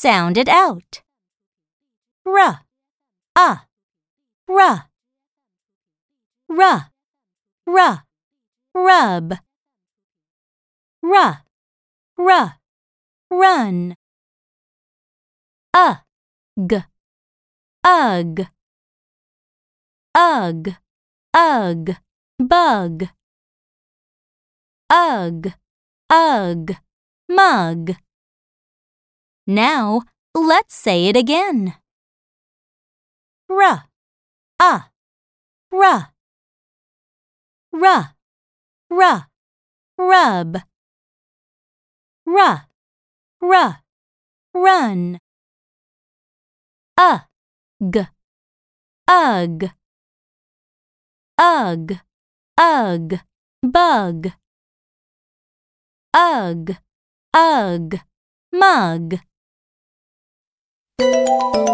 Sound it out. R, uh, r, r, r, rub, r, r, run, ug, ugh, ugh, ugh, bug, ugh, ugh, mug. Now let's say it again. R, uh, r, r, r, rub, r, r, run, ugh, ugh, ugh, ugh, bug, ugh, ugh, mug you